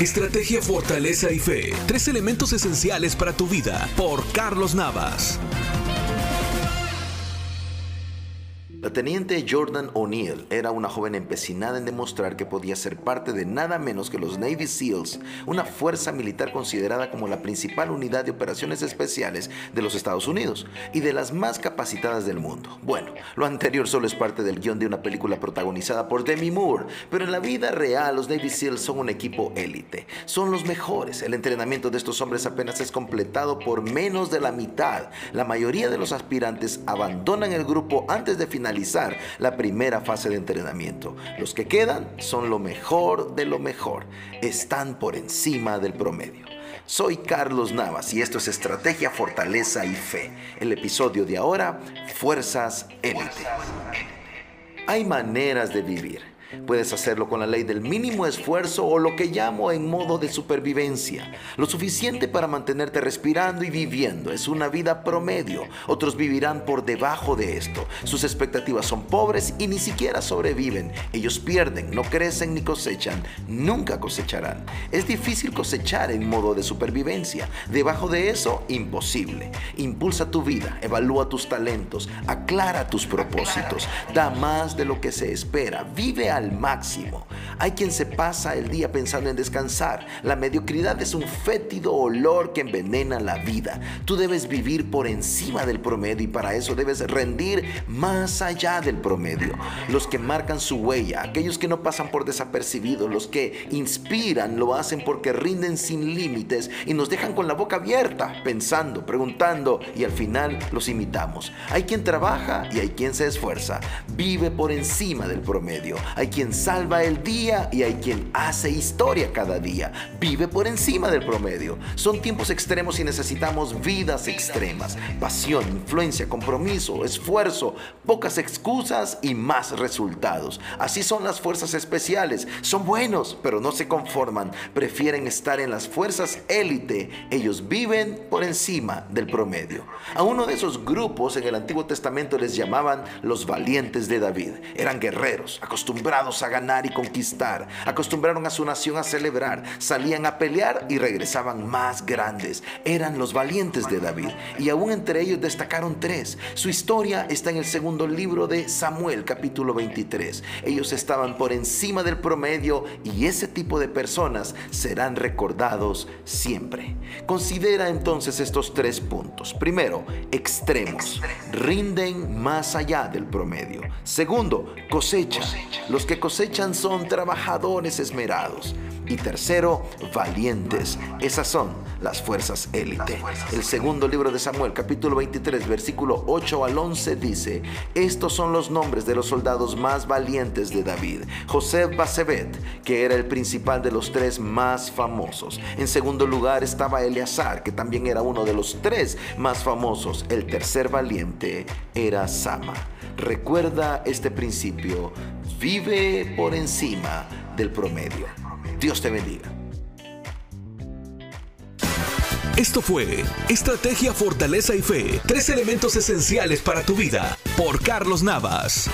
Estrategia, fortaleza y fe. Tres elementos esenciales para tu vida. Por Carlos Navas. La teniente Jordan O'Neill era una joven empecinada en demostrar que podía ser parte de nada menos que los Navy SEALs, una fuerza militar considerada como la principal unidad de operaciones especiales de los Estados Unidos y de las más capacitadas del mundo. Bueno, lo anterior solo es parte del guion de una película protagonizada por Demi Moore, pero en la vida real los Navy SEALs son un equipo élite, son los mejores. El entrenamiento de estos hombres apenas es completado por menos de la mitad. La mayoría de los aspirantes abandonan el grupo antes de finalizar la primera fase de entrenamiento. Los que quedan son lo mejor de lo mejor. Están por encima del promedio. Soy Carlos Navas y esto es Estrategia, Fortaleza y Fe. El episodio de ahora, Fuerzas Élite. Hay maneras de vivir Puedes hacerlo con la ley del mínimo esfuerzo o lo que llamo en modo de supervivencia. Lo suficiente para mantenerte respirando y viviendo. Es una vida promedio. Otros vivirán por debajo de esto. Sus expectativas son pobres y ni siquiera sobreviven. Ellos pierden, no crecen ni cosechan. Nunca cosecharán. Es difícil cosechar en modo de supervivencia. Debajo de eso, imposible. Impulsa tu vida, evalúa tus talentos, aclara tus propósitos, da más de lo que se espera. Vive al máximo. Hay quien se pasa el día pensando en descansar. La mediocridad es un fétido olor que envenena la vida. Tú debes vivir por encima del promedio y para eso debes rendir más allá del promedio. Los que marcan su huella, aquellos que no pasan por desapercibidos, los que inspiran, lo hacen porque rinden sin límites y nos dejan con la boca abierta, pensando, preguntando y al final los imitamos. Hay quien trabaja y hay quien se esfuerza. Vive por encima del promedio. Hay hay quien salva el día y hay quien hace historia cada día. Vive por encima del promedio. Son tiempos extremos y necesitamos vidas extremas. Pasión, influencia, compromiso, esfuerzo, pocas excusas y más resultados. Así son las fuerzas especiales. Son buenos, pero no se conforman. Prefieren estar en las fuerzas élite. Ellos viven por encima del promedio. A uno de esos grupos en el Antiguo Testamento les llamaban los valientes de David. Eran guerreros, a ganar y conquistar. Acostumbraron a su nación a celebrar, salían a pelear y regresaban más grandes. Eran los valientes de David y aún entre ellos destacaron tres. Su historia está en el segundo libro de Samuel, capítulo 23. Ellos estaban por encima del promedio y ese tipo de personas serán recordados siempre. Considera entonces estos tres puntos. Primero, extremos. Rinden más allá del promedio. Segundo, cosecha. Los que cosechan son trabajadores esmerados. Y tercero, valientes. Esas son las fuerzas élite. El segundo libro de Samuel, capítulo 23, versículo 8 al 11 dice, estos son los nombres de los soldados más valientes de David. José Basebet, que era el principal de los tres más famosos. En segundo lugar estaba Eleazar, que también era uno de los tres más famosos. El tercer valiente era Sama. Recuerda este principio, vive por encima del promedio. Dios te bendiga. Esto fue Estrategia, Fortaleza y Fe, tres elementos esenciales para tu vida, por Carlos Navas.